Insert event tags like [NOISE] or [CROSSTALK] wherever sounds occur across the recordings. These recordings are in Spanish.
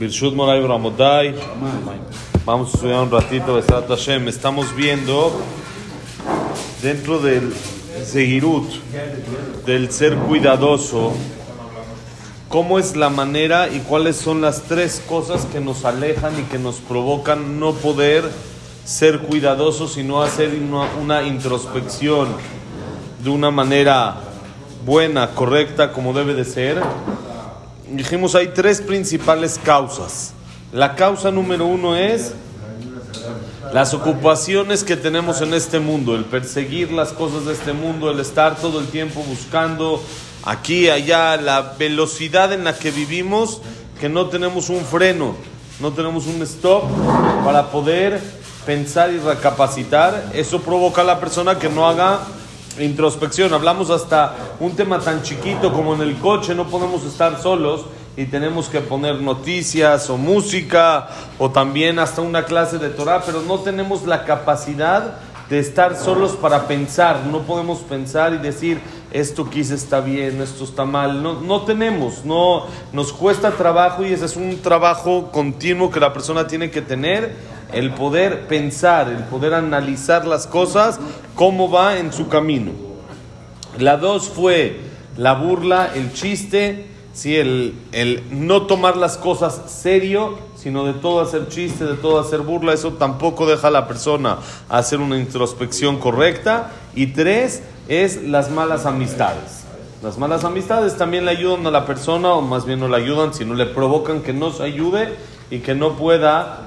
Birshut Moray Bramodai. Vamos a estudiar un ratito Besat Hashem. Estamos viendo dentro del Zehirut, del ser cuidadoso, cómo es la manera y cuáles son las tres cosas que nos alejan y que nos provocan no poder ser cuidadosos y no hacer una, una introspección de una manera buena, correcta, como debe de ser. Dijimos, hay tres principales causas. La causa número uno es las ocupaciones que tenemos en este mundo, el perseguir las cosas de este mundo, el estar todo el tiempo buscando aquí, allá, la velocidad en la que vivimos, que no tenemos un freno, no tenemos un stop para poder pensar y recapacitar. Eso provoca a la persona que no haga introspección. Hablamos hasta un tema tan chiquito como en el coche, no podemos estar solos y tenemos que poner noticias o música o también hasta una clase de Torah, pero no tenemos la capacidad de estar solos para pensar. No podemos pensar y decir, esto quizá está bien, esto está mal. No, no tenemos, no, nos cuesta trabajo y ese es un trabajo continuo que la persona tiene que tener, el poder pensar, el poder analizar las cosas, cómo va en su camino. La dos fue la burla, el chiste, ¿sí? el, el no tomar las cosas serio, sino de todo hacer chiste, de todo hacer burla, eso tampoco deja a la persona hacer una introspección correcta. Y tres, es las malas amistades. Las malas amistades también le ayudan a la persona, o más bien no le ayudan, sino le provocan que no se ayude y que no pueda...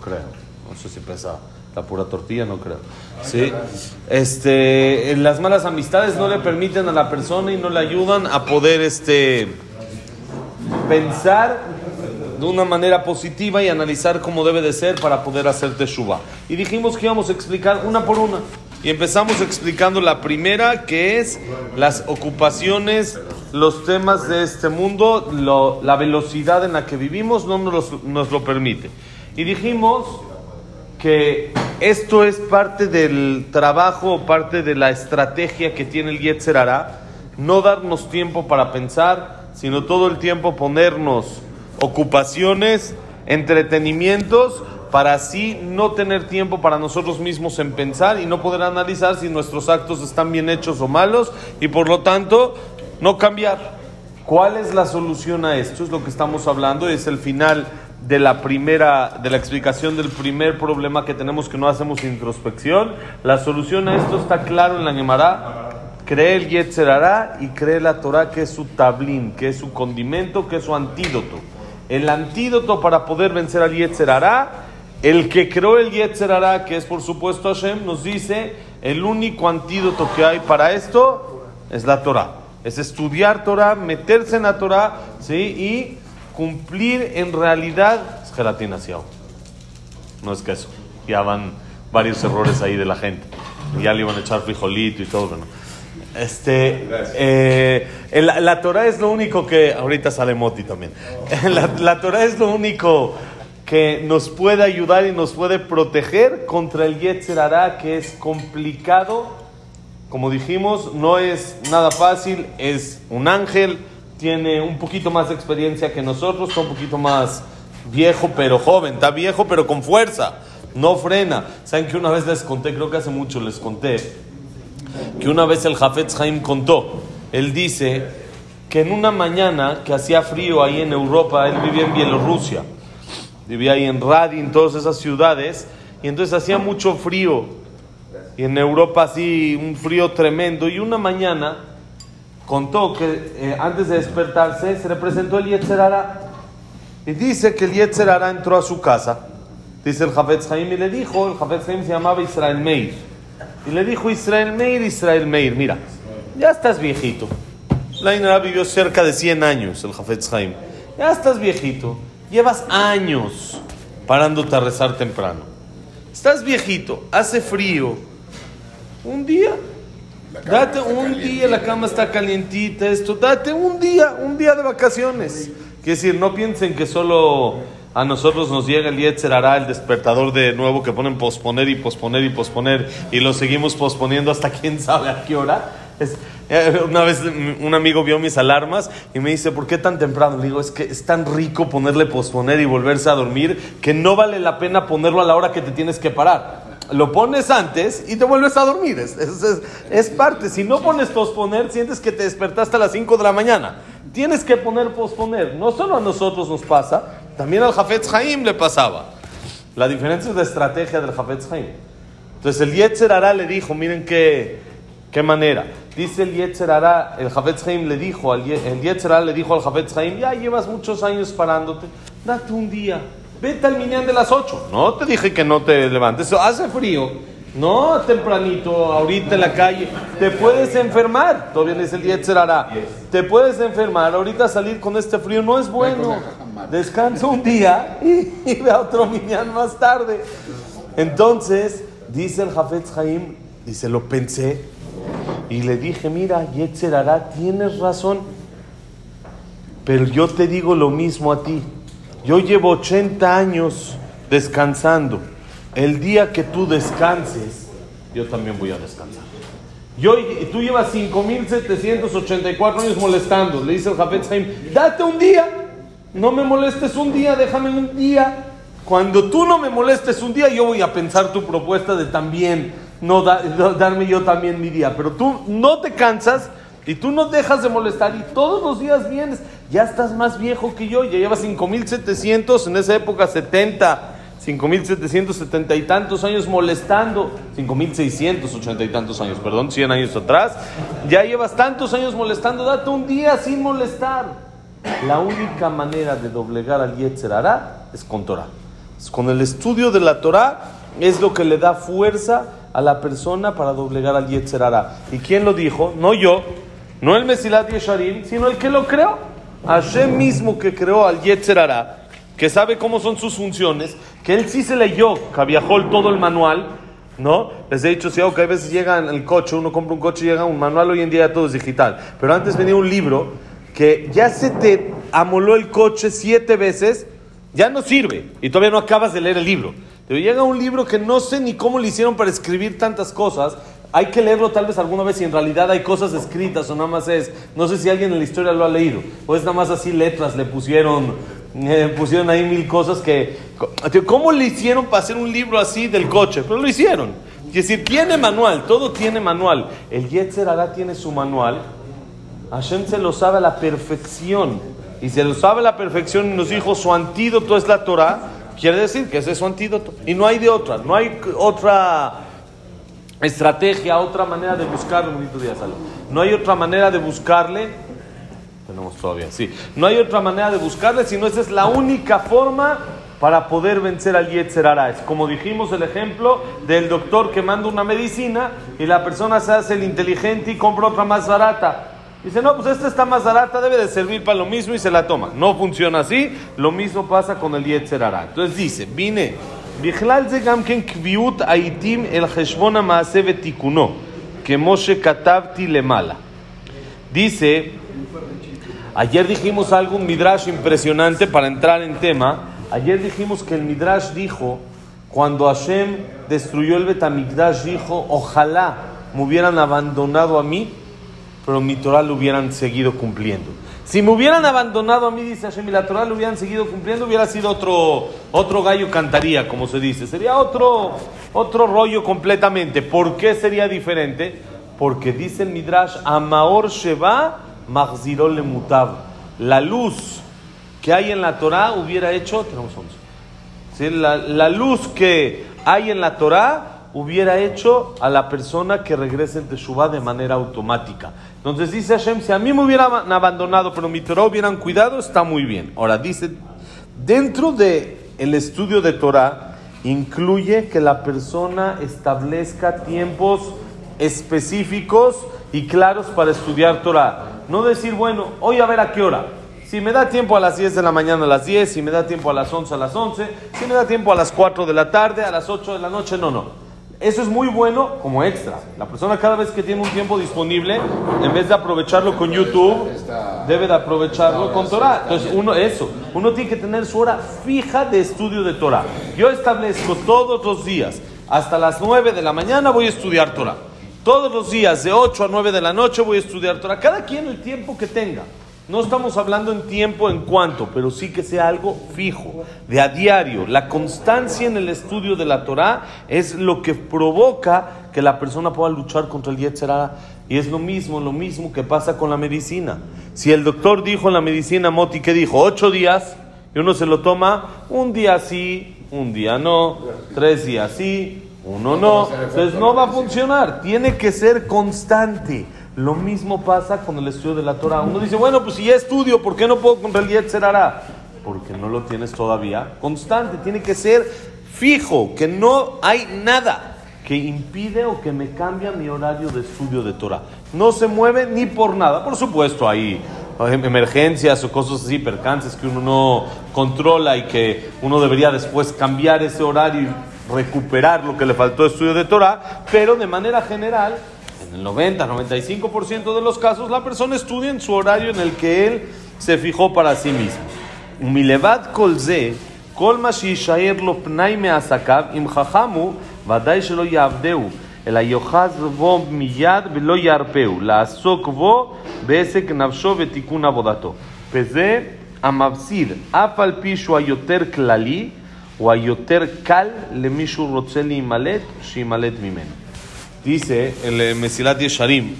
No creo, no sé si pesa la pura tortilla, no creo. Sí. Este, las malas amistades no le permiten a la persona y no le ayudan a poder este, pensar de una manera positiva y analizar cómo debe de ser para poder hacer teshuva. Y dijimos que íbamos a explicar una por una. Y empezamos explicando la primera, que es las ocupaciones, los temas de este mundo, lo- la velocidad en la que vivimos no nos lo permite. Y dijimos que esto es parte del trabajo, parte de la estrategia que tiene el Yetzer Hará, no darnos tiempo para pensar, sino todo el tiempo ponernos ocupaciones, entretenimientos, para así no tener tiempo para nosotros mismos en pensar y no poder analizar si nuestros actos están bien hechos o malos y por lo tanto no cambiar. ¿Cuál es la solución a esto? Es lo que estamos hablando, es el final de la primera, de la explicación del primer problema que tenemos que no hacemos introspección. La solución a esto está claro en la Gemara. Cree el Yetzer Hará y cree la Torah que es su tablín, que es su condimento, que es su antídoto. El antídoto para poder vencer al Yetzer Hará, el que creó el Yetzer Hará, que es por supuesto Hashem, nos dice, el único antídoto que hay para esto es la Torah. Es estudiar Torah, meterse en la Torah, ¿sí? Y cumplir en realidad... Es gelatina, Siao. No es queso. Ya van varios errores ahí de la gente. Ya le iban a echar frijolito y todo, bueno. Este, eh, el- la, Torah es lo único que, ahorita sale Moti también, [LAUGHS] la, la Torah es lo único que nos puede ayudar y nos puede proteger contra el Yetzer Hará, que es complicado, como dijimos, no es nada fácil, es un ángel, tiene un poquito más de experiencia que nosotros, está un poquito más viejo pero joven, está viejo pero con fuerza, no frena. ¿Saben que una vez les conté, creo que hace mucho les conté, que una vez el Jafetz Haim contó, él dice que en una mañana que hacía frío ahí en Europa, él vivía en Bielorrusia, vivía ahí en Radin, todas esas ciudades, y entonces hacía mucho frío, y en Europa así un frío tremendo, y una mañana contó que eh, antes de despertarse se le presentó el Yetzer Hará, y dice que el Yetzer Hará entró a su casa, dice el Jafetz Haim, y le dijo, el Jafetz Haim se llamaba Israel Meir, y le dijo Israel Meir, Israel Meir, mira, ya estás viejito. La Inara vivió cerca de 100 años, el Jafetz Haim. Ya estás viejito. Llevas años parándote a rezar temprano. Estás viejito, hace frío. Un día, date un día, la cama está calientita, esto, date un día, un día de vacaciones. Quiere decir, no piensen que solo a nosotros nos llega el Yetzer Hará, el despertador de nuevo que ponen posponer y posponer y posponer y lo seguimos posponiendo hasta quién sabe a qué hora. Es, eh, una vez un amigo vio mis alarmas y me dice, ¿por qué tan temprano? Le digo, es que es tan rico ponerle posponer y volverse a dormir que no vale la pena ponerlo a la hora que te tienes que parar. Lo pones antes y te vuelves a dormir. Es, es, parte. Si no pones posponer, sientes que te despertaste a las 5 de la mañana. Tienes que poner posponer. No solo a nosotros nos pasa, también al Jafetz Haim le pasaba. La diferencia es la estrategia del Jafetz Haim. Entonces el Yetzer Hará le dijo, miren qué, qué manera. Dice el Yetzer Hará, el Jafetz Haim le dijo, el le dijo al Jafetz Haim, ya llevas muchos años parándote, date un día, vete al minyan de las 8. No te dije que no te levantes, hace frío. No, tempranito, ahorita en la calle. Te puedes enfermar. Todavía le dice el Hará. Te puedes enfermar. Ahorita salir con este frío no es bueno. Descansa un día y, ve a otro minyan más tarde. Entonces, dice el Jafetz Haim, dice, lo pensé y le dije, mira, Yetzer Hará, tienes razón, pero yo te digo lo mismo a ti. Yo llevo 80 años descansando. El día que tú descanses, yo también voy a descansar. Yo, tú llevas 5.784 años molestando. Le dice el Jafet Haim, date un día. No me molestes un día, déjame un día. Cuando tú no me molestes un día, yo voy a pensar tu propuesta de también no, darme yo también mi día. Pero tú no te cansas y tú no dejas de molestar y todos los días vienes. Ya estás más viejo que yo, ya llevas 5.700, en esa época 70 5.770 y tantos años molestando, 5.680 y tantos años, perdón, 100 años atrás, ya llevas tantos años molestando, date un día sin molestar. La única manera de doblegar al Yetzer Hará es con Torah. Con el estudio de la Torah es lo que le da fuerza a la persona para doblegar al Yetzer Hará. ¿Y quién lo dijo? No yo, no el Mesilat Yesharim, sino el que lo creó. Hashem mismo que creó al Yetzer Hará que sabe cómo son sus funciones, que él sí se leyó, viajó todo el manual, ¿no? Les he dicho, si que a veces llega el coche, uno compra un coche y llega un manual, hoy en día todo es digital, pero antes venía un libro que ya se te amoló el coche siete veces, ya no sirve y todavía no acabas de leer el libro. Pero llega un libro que no sé ni cómo le hicieron para escribir tantas cosas, hay que leerlo tal vez alguna vez y en realidad hay cosas escritas o nada más es, no sé si alguien en la historia lo ha leído, o es nada más así letras, le pusieron eh, pusieron ahí mil cosas que... ¿Cómo le hicieron para hacer un libro así del coche? Pero lo hicieron. Es decir, tiene manual, todo tiene manual. El Yetzer Hará tiene su manual. Hashem se lo sabe a la perfección. Y se lo sabe a la perfección y nos dijo su antídoto es la Torah. Quiere decir que ese es su antídoto. Y no hay de otra. No hay otra estrategia, otra manera de buscarle. Bonito día, No hay otra manera de buscarle tenemos todavía, sí. No hay otra manera de buscarle, sino esa es la única forma para poder vencer al Yetzer Es como dijimos el ejemplo del doctor que manda una medicina y la persona se hace el inteligente y compra otra más barata. Dice, no, pues esta está más barata, debe de servir para lo mismo y se la toma. No funciona así, lo mismo pasa con el Yetzer Entonces dice, vine, le mala. Dice, Ayer dijimos algo, un midrash impresionante para entrar en tema. Ayer dijimos que el midrash dijo, cuando Hashem destruyó el Betamigdash, dijo, ojalá me hubieran abandonado a mí, pero mi Torah lo hubieran seguido cumpliendo. Si me hubieran abandonado a mí, dice Hashem, y la Torah lo hubieran seguido cumpliendo, hubiera sido otro, otro gallo cantaría, como se dice. Sería otro, otro rollo completamente. ¿Por qué sería diferente? Porque dice el Midrash, Amaor Sheba le Mutab. La luz que hay en la Torah hubiera hecho, tenemos 11. La, la, luz que hay en la Torah hubiera hecho a la persona que regrese en Teshuvah de manera automática. Entonces dice Hashem, si a mí me hubieran abandonado, pero mi Torah hubieran cuidado, está muy bien. Ahora dice, dentro de el estudio de Torah, incluye que la persona establezca tiempos específicos y claros para estudiar Torah. No decir, bueno, hoy a ver a qué hora. Si me da tiempo a las 10 de la mañana, a las 10, si me da tiempo a las 11, a las 11, si me da tiempo a las 4 de la tarde, a las 8 de la noche, no, no. Eso es muy bueno como extra. La persona cada vez que tiene un tiempo disponible, en vez de aprovecharlo con YouTube, debe de aprovecharlo con Torah. Entonces, uno, eso, uno tiene que tener su hora fija de estudio de Torah. Yo establezco todos los días, hasta las 9 de la mañana voy a estudiar Torah. Todos los días, de 8 a 9 de la noche, voy a estudiar Torah. Cada quien el tiempo que tenga. No estamos hablando en tiempo en cuanto, pero sí que sea algo fijo, de a diario. La constancia en el estudio de la Torah es lo que provoca que la persona pueda luchar contra el Yetzerara. Y es lo mismo, lo mismo que pasa con la medicina. Si el doctor dijo en la medicina, Moti, que dijo? Ocho días, y uno se lo toma un día sí, un día no, tres días sí, uno no. Entonces no va a funcionar. Tiene que ser constante. Lo mismo pasa con el estudio de la Torah. Uno dice, bueno, pues si ya estudio, ¿por qué no puedo contra el Yetzerara? Porque no lo tienes todavía constante. Tiene que ser fijo, que no hay nada que impide o que me cambia mi horario de estudio de Torah. No se mueve ni por nada. Por supuesto, hay emergencias o cosas así, percances que uno no controla y que uno debería después cambiar ese horario y recuperar lo que le faltó de estudio de Torah, pero de manera general en el 90, 95% de los casos, la persona estudia en su horario en el que él se fijó para sí mismo. Umilevad kolze, kol ma shiyishayer lo pnai me'asakav, im chachamu, ודאי שלא יעבדהו, אלא יאחז בו מיד ולא ירפהו, לעסוק בו בעסק נפשו ותיקון עבודתו. וזה המפסיד, אף על פי שהוא היותר כללי, הוא היותר קל למי שהוא רוצה להימלט, שימלט ממנו. Dice el Mesilat Yesharim,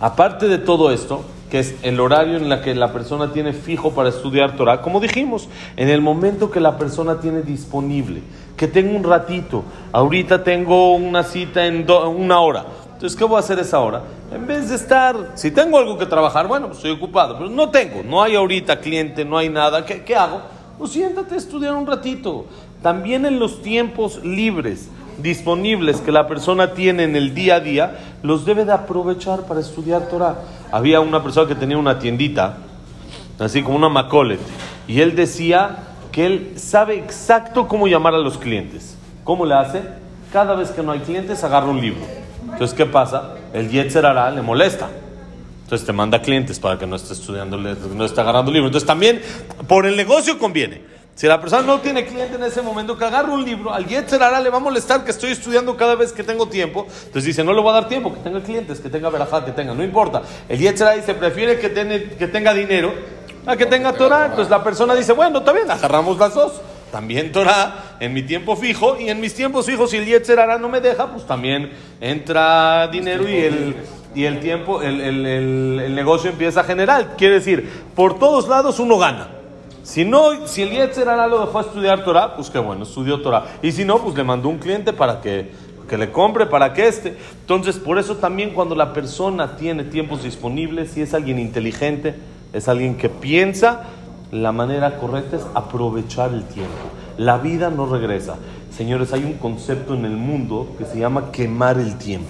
aparte de todo esto, que es el horario en el que la persona tiene fijo para estudiar Torah, como dijimos, en el momento que la persona tiene disponible, que tengo un ratito, ahorita tengo una cita en una hora, entonces, ¿qué voy a hacer esa hora? En vez de estar, si tengo algo que trabajar, bueno, pues estoy ocupado, pero no tengo, no hay ahorita cliente, no hay nada, ¿qué, qué hago? Pues siéntate a estudiar un ratito. También en los tiempos libres, disponibles que la persona tiene en el día a día, los debe de aprovechar para estudiar Torah. Había una persona que tenía una tiendita, así como una Macolet, y él decía que él sabe exacto cómo llamar a los clientes. ¿Cómo le hace? Cada vez que no hay clientes, agarra un libro. Entonces, ¿qué pasa? El Yetzer hará, le molesta. Entonces te manda clientes para que no esté estudiando, no esté agarrando libro. Entonces también por el negocio conviene. Si la persona no tiene cliente en ese momento, que agarre un libro, al Yetzer le va a molestar que estoy estudiando cada vez que tengo tiempo. Entonces dice, no le voy a dar tiempo, que tenga clientes, que tenga verajá, que tenga, no importa. El Yetzer dice, prefiere que, que tenga dinero a que tenga Torah. Entonces la persona dice, bueno, está bien, agarramos las dos. También Torah en mi tiempo fijo y en mis tiempos fijos, si el Yetzer no me deja, pues también entra dinero y el, y el tiempo, el, el, el negocio empieza a generar. Quiere decir, por todos lados uno gana. Si no, si el Yetzer lo dejó estudiar Torah, pues qué bueno, estudió Torah. Y si no, pues le mandó un cliente para que, que le compre, para que esté. Entonces, por eso también cuando la persona tiene tiempos disponibles, si es alguien inteligente, es alguien que piensa, la manera correcta es aprovechar el tiempo. La vida no regresa. Señores, hay un concepto en el mundo que se llama quemar el tiempo.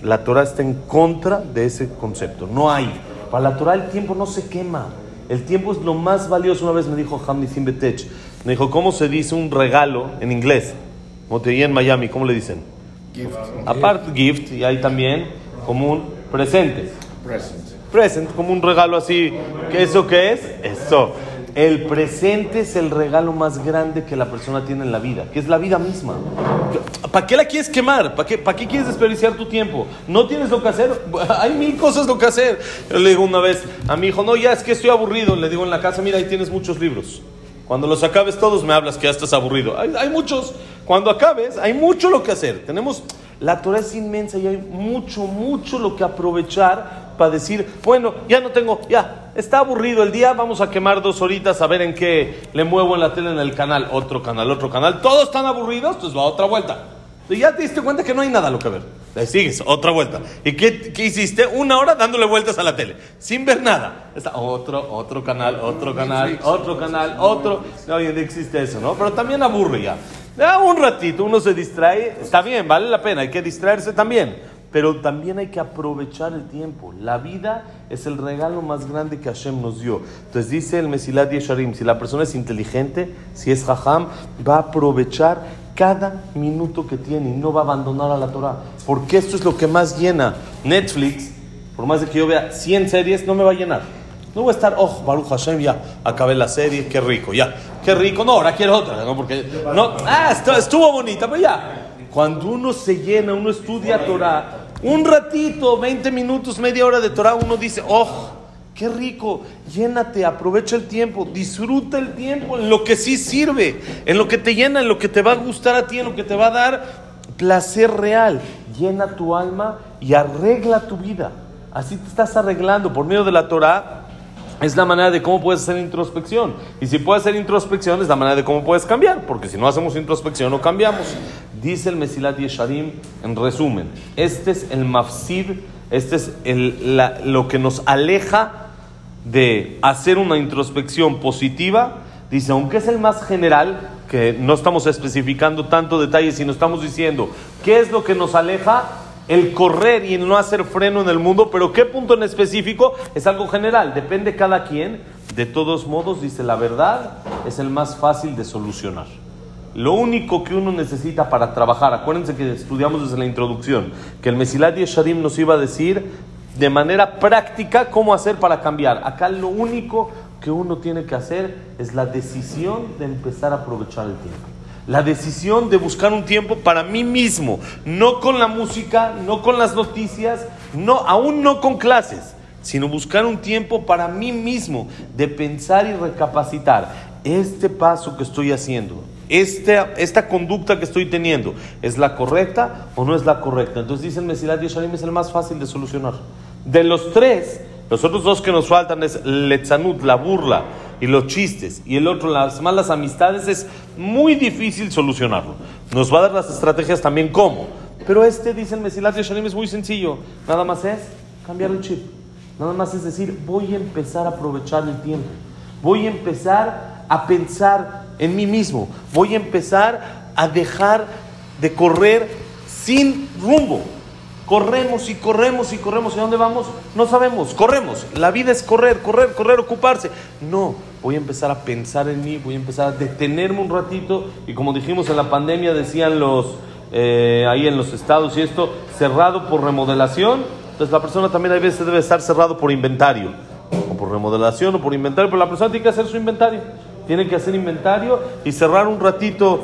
La Torah está en contra de ese concepto. No hay. Para la Torah el tiempo no se quema. El tiempo es lo más valioso. Una vez me dijo Hamdi Simbetech, me dijo, ¿cómo se dice un regalo en inglés? Como te en Miami, ¿cómo le dicen? Gift. Aparte, gift, y hay también como un presente. Present. Present, como un regalo así. ¿Qué eso qué es? Eso. El presente es el regalo más grande que la persona tiene en la vida, que es la vida misma. ¿Para qué la quieres quemar? ¿Para qué, ¿Para qué quieres desperdiciar tu tiempo? ¿No tienes lo que hacer? [LAUGHS] Hay mil cosas lo que hacer. Yo le digo una vez a mi hijo, no, ya es que estoy aburrido. Le digo en la casa, mira, ahí tienes muchos libros. Cuando los acabes todos me hablas que ya estás aburrido. Hay, hay muchos. Cuando acabes, hay mucho lo que hacer. Tenemos, la Torah es inmensa y hay mucho, mucho lo que aprovechar para decir, bueno, ya no tengo, ya, está aburrido el día, vamos a quemar dos horitas a ver en qué le muevo en la tele en el canal, otro canal, otro canal, todos están aburridos, pues va otra vuelta. Y ya te diste cuenta que no hay nada lo que ver. Le sigues, otra vuelta. ¿Y qué, qué, hiciste? Una hora dándole vueltas a la tele, sin ver nada. Está otro, otro canal, otro canal, otro canal, otro. No, existe eso, ¿no? Pero también aburre ya. Ya un ratito, uno se distrae, está bien, vale la pena, hay que distraerse también pero también hay que aprovechar el tiempo. La vida es el regalo más grande que Hashem nos dio. Entonces dice el Mesilat Yesharim, si la persona es inteligente, si es Jajam, va a aprovechar cada minuto que tiene y no va a abandonar a la Torah. Porque esto es lo que más llena Netflix. Por más de que yo vea 100 series, no me va a llenar. No voy a estar, oh, Baruch Hashem, ya, acabé la serie, qué rico, ya, qué rico. No, ahora quiero otra, ¿no? Porque, no, ah, estuvo bonita, pero ya Cuando uno se llena, uno estudia Torah, un ratito, 20 minutos, media hora de Torah, uno dice, oh, qué rico, llénate, aprovecha el tiempo, disfruta el tiempo en lo que sí sirve, en lo que te llena, en lo que te va a gustar a ti, en lo que te va a dar placer real. Llena tu alma y arregla tu vida. Así te estás arreglando por medio de la Torah. Es la manera de cómo puedes hacer introspección. Y si puedes hacer introspección, es la manera de cómo puedes cambiar. Porque si no hacemos introspección, no cambiamos. Dice el Mesilat Yesharim, en resumen, este es el mafsid, este es lo que nos aleja de hacer una introspección positiva. Dice, aunque es el más general, que no estamos especificando tanto detalles, sino estamos diciendo, ¿qué es lo que nos aleja? el correr y no hacer freno en el mundo, pero qué punto en específico es algo general, depende cada quien. De todos modos, dice la verdad, es el más fácil de solucionar. Lo único que uno necesita para trabajar, acuérdense que estudiamos desde la introducción, que el Mesilat Yesharim nos iba a decir de manera práctica cómo hacer para cambiar. Acá lo único que uno tiene que hacer es la decisión de empezar a aprovechar el tiempo. La decisión de buscar un tiempo para mí mismo, no con la música, no con las noticias, no, aún no con clases, sino buscar un tiempo para mí mismo de pensar y recapacitar. Este paso que estoy haciendo, esta, esta conducta que estoy teniendo, ¿es la correcta o no es la correcta? Entonces dicen Mesilat Yesharim es el más fácil de solucionar. De los tres, los otros dos que nos faltan es Letzanut, la burla y los chistes, y el otro, las malas amistades, es muy difícil solucionarlo. Nos va a dar las estrategias también cómo. Pero este, dice el Mesilat Yesharim, es muy sencillo. Nada más es cambiar el chip. Nada más es decir, voy a empezar a aprovechar el tiempo. Voy a empezar a pensar en mí mismo. Voy a empezar a dejar de correr sin rumbo. Corremos y corremos y corremos. ¿Y dónde vamos? No sabemos. Corremos. La vida es correr, correr, correr, ocuparse. No, voy a empezar a pensar en mí, voy a empezar a detenerme un ratito. Y como dijimos en la pandemia, decían los eh, ahí en los estados y esto, cerrado por remodelación. Entonces la persona también a veces debe estar cerrado por inventario. O por remodelación o por inventario. Pero la persona tiene que hacer su inventario. Tiene que hacer inventario y cerrar un ratito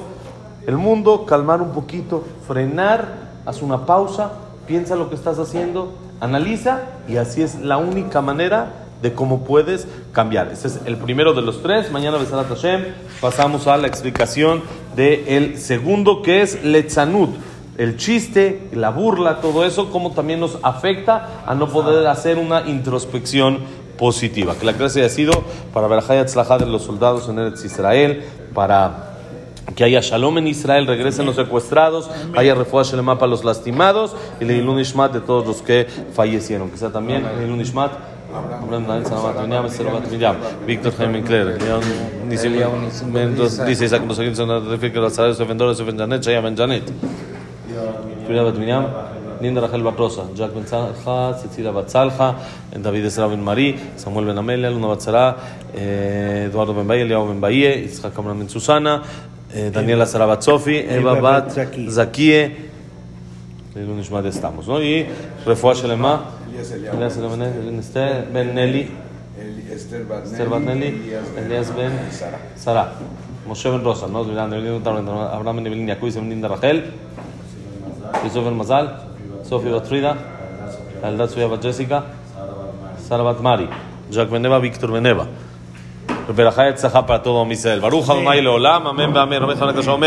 el mundo, calmar un poquito, frenar, haz una pausa piensa lo que estás haciendo, analiza y así es la única manera de cómo puedes cambiar. Este es el primero de los tres. Mañana, Besarat Hashem, pasamos a la explicación del segundo que es Letzanut. El chiste, la burla, todo eso, cómo también nos afecta a no poder hacer una introspección positiva. Que la clase haya sido para ver a de los soldados en Eretz Israel, para que haya shalom en Israel, regresen los secuestrados, haya refuerzo en el mapa los lastimados y le ilun ishmat de todos los que fallecieron. Sea también el ilun ishmat. Víctor Jaime Cler, dice Isaac Mosagin, son los salarios defendores de Benjanet, Shaya Benjanet. Linda Rachel Barrosa, Jack Ben Tzalja, Cecilia Batzalja, David Esra Ben Marí, Samuel Ben Amelia, Luna Batzara, Eduardo Ben Bahía, Eliao Ben Bahía, Isaac Cameron Ben Susana, Daniela Sarabatsofi, Eva Bat Zakie, לעילוי נשמת estamos, ¿no? Y רפואה שלמה, אליאס אלמנה, בן נלי, אסתר בת נלי, אליאס בן שרה, משה בן רוסה, ¿no? אברהם בן נבלין, יעקב בן נינדה רחל, יוסף בן מזל, So if you got Frida, and that's we have a Jessica, Sarvat Mari, Jack Meneva, Victor Meneva. וברכה יצלחה פרתו עם ישראל. ברוך ה' לעולם, אמן ואמן, עומד חנק השם.